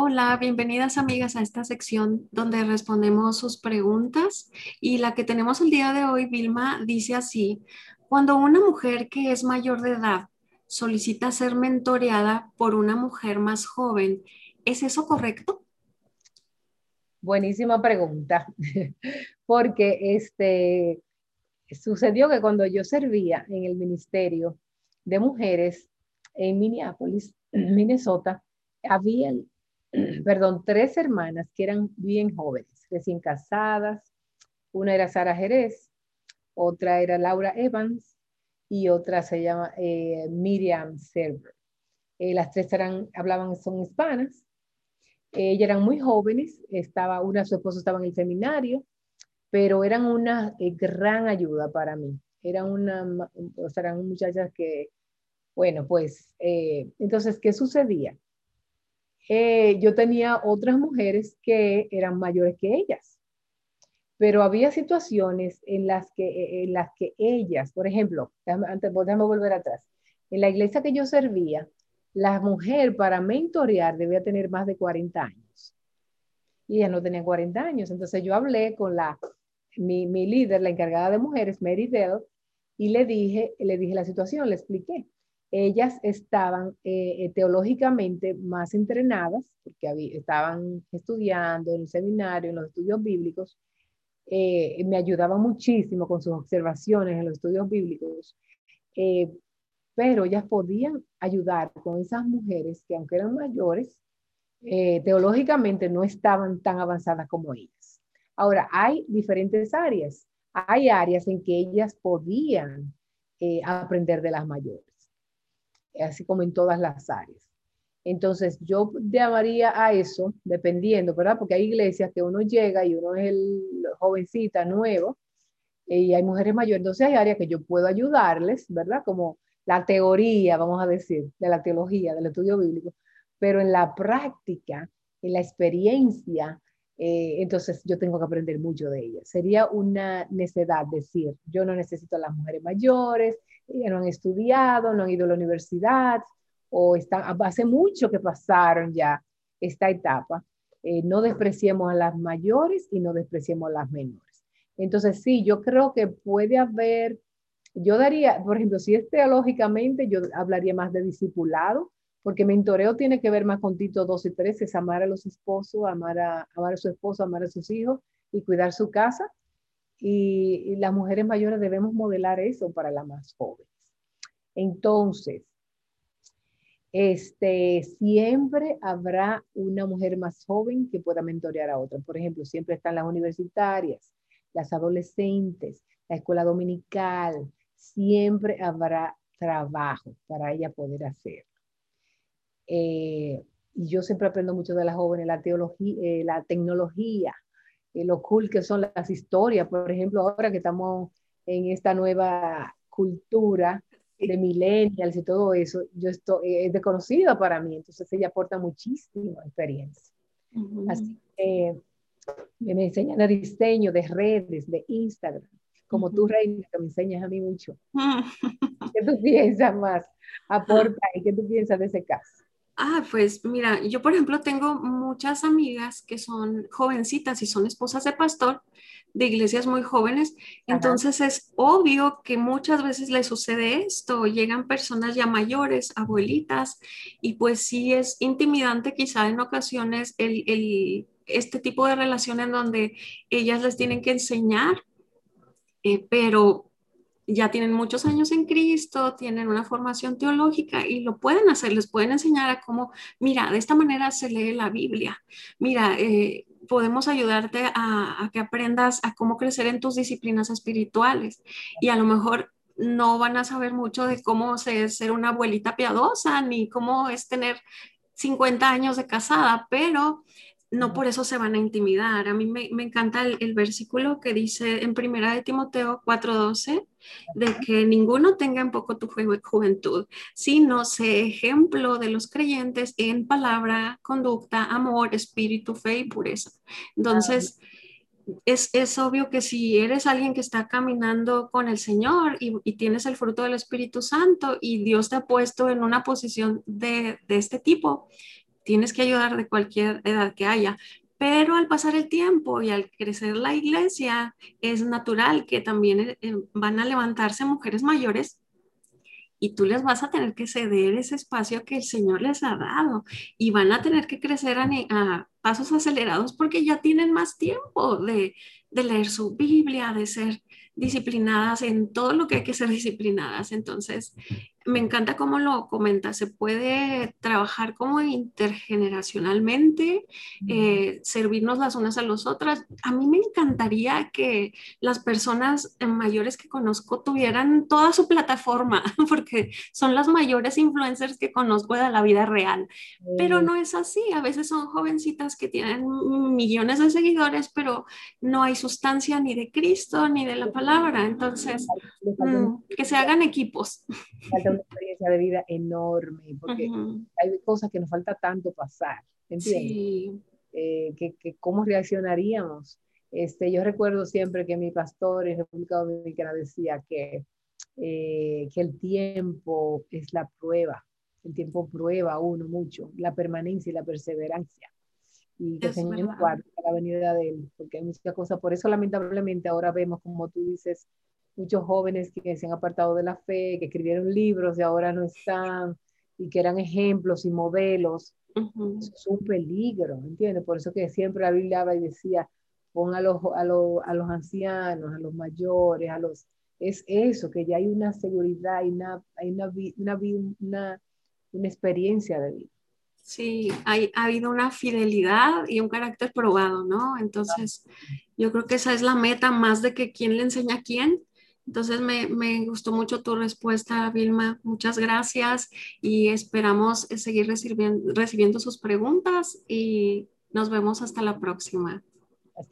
Hola, bienvenidas amigas a esta sección donde respondemos sus preguntas y la que tenemos el día de hoy, Vilma, dice así, cuando una mujer que es mayor de edad solicita ser mentoreada por una mujer más joven, ¿es eso correcto? Buenísima pregunta, porque este, sucedió que cuando yo servía en el Ministerio de Mujeres en Minneapolis, Minnesota, había perdón, tres hermanas que eran bien jóvenes, recién casadas. Una era Sara Jerez, otra era Laura Evans y otra se llama eh, Miriam Server. Eh, las tres eran, hablaban, son hispanas. ellas eran muy jóvenes, estaba, una, su esposo estaba en el seminario, pero eran una eh, gran ayuda para mí. Eran, una, o sea, eran muchachas que, bueno, pues, entonces, ¿qué sucedía? Eh, yo tenía otras mujeres que eran mayores que ellas, pero había situaciones en las que, eh, en las que ellas, por ejemplo, antes, déjame volver atrás, en la iglesia que yo servía, la mujer para mentorear debía tener más de 40 años. Y ella no tenía 40 años. Entonces yo hablé con la, mi, mi líder, la encargada de mujeres, Mary Dell, y le dije, le dije la situación, le expliqué ellas estaban eh, eh, teológicamente más entrenadas, porque estaban estudiando en el seminario, en los estudios bíblicos, eh, me ayudaban muchísimo con sus observaciones en los estudios bíblicos, pero ellas podían ayudar con esas mujeres que aunque eran mayores, teológicamente no estaban tan avanzadas como ellas. Ahora, hay diferentes áreas. Hay áreas en que ellas podían aprender de las mayores así como en todas las áreas. Entonces, yo llamaría a eso, dependiendo, ¿verdad? Porque hay iglesias que uno llega y uno es el jovencita nuevo y hay mujeres mayores, entonces hay áreas que yo puedo ayudarles, ¿verdad? Como la teoría, vamos a decir, de la teología, del estudio bíblico, pero en la práctica, en la experiencia, eh, entonces yo tengo que aprender mucho de ellas. Sería una necedad decir, yo no necesito a las mujeres mayores, ellas no han estudiado, no han ido a la universidad o están, hace mucho que pasaron ya esta etapa. Eh, no despreciemos a las mayores y no despreciemos a las menores. Entonces, sí, yo creo que puede haber, yo daría, por ejemplo, si es teológicamente, yo hablaría más de discipulado, porque mentoreo tiene que ver más con Tito 12 y 13, es amar a los esposos, amar a, amar a su esposo, amar a sus hijos y cuidar su casa. Y, las mujeres mayores debemos modelar eso para las más jóvenes. Entonces, este, siempre habrá una mujer más joven que pueda mentorear a otra. Por ejemplo, siempre están las universitarias, las adolescentes, la escuela dominical. Siempre habrá trabajo para ella poder hacer. Eh, y yo siempre aprendo mucho de las jóvenes, la teología, eh, la tecnología, eh, lo cool que son las historias. Por ejemplo, ahora que estamos en esta nueva cultura de millennials y todo eso, yo estoy, es desconocida para mí, entonces ella aporta muchísima experiencia. Así que me enseñan el diseño de redes, de Instagram, como tú, Reina, que me enseñas a mí mucho. ¿Qué tú piensas más? Aporta y qué tú piensas de ese caso. Ah, pues mira, yo por ejemplo tengo muchas amigas que son jovencitas y son esposas de pastor de iglesias muy jóvenes, entonces es obvio que muchas veces les sucede esto, llegan personas ya mayores, abuelitas, y pues sí es intimidante quizá en ocasiones el, este tipo de relación en donde ellas les tienen que enseñar, eh, pero ya tienen muchos años en Cristo, tienen una formación teológica y lo pueden hacer, les pueden enseñar a cómo, mira, de esta manera se lee la Biblia, mira, eh, podemos ayudarte a, que aprendas a cómo crecer en tus disciplinas espirituales. Y a lo mejor no van a saber mucho de cómo ser una abuelita piadosa ni cómo es tener 50 años de casada, pero no por eso se van a intimidar. A mí me, encanta el, versículo que dice en primera de Timoteo 4:12, de que ninguno tenga en poco tu juventud, sino sé ejemplo de los creyentes en palabra, conducta, amor, espíritu, fe y pureza. Entonces, es, obvio que si eres alguien que está caminando con el Señor y, tienes el fruto del Espíritu Santo y Dios te ha puesto en una posición de, de este tipo, tienes que ayudar de cualquier edad que haya. Pero al pasar el tiempo y al crecer la iglesia, es natural que también eh, van a levantarse mujeres mayores y tú les vas a tener que ceder ese espacio que el Señor les ha dado y van a tener que crecer a, pasos acelerados porque ya tienen más tiempo de, de, leer su Biblia, de ser disciplinadas en todo lo que hay que ser disciplinadas. Entonces, me encanta cómo lo comenta, se puede trabajar como intergeneracionalmente, eh, servirnos las unas a las otras. A mí me encantaría que las personas mayores que conozco tuvieran toda su plataforma, porque son las mayores influencers que conozco de la vida real, pero no es así. A veces son jovencitas que tienen millones de seguidores, pero no hay sustancia ni de Cristo ni de la palabra. Entonces, mm, que se hagan equipos experiencia de vida enorme, porque hay cosas que nos falta tanto pasar, ¿entiendes? Eh, que, que, cómo reaccionaríamos. Este, yo recuerdo siempre que mi pastor en República Dominicana decía que, eh, que el tiempo es la prueba, el tiempo prueba a uno mucho, la permanencia y la perseverancia. Y que se guarda la venida de él, porque hay muchas cosas. Por eso, lamentablemente, ahora vemos, como tú dices, muchos jóvenes que se han apartado de la fe, que escribieron libros y ahora no están, y que eran ejemplos y modelos. es un peligro, ¿entiendes? Por eso que siempre la Biblia y decía, pon a los, a, los, a los ancianos, a los mayores, a los... Es eso, que ya hay una seguridad, y una, hay una, una, una, una experiencia de vida. Sí, hay, ha habido una fidelidad y un carácter probado, ¿no? Entonces, yo creo que esa es la meta más de que quién le enseña a quién, entonces me, gustó mucho tu respuesta, Vilma. Muchas gracias y esperamos seguir recibiendo, recibiendo sus preguntas y nos vemos hasta la próxima.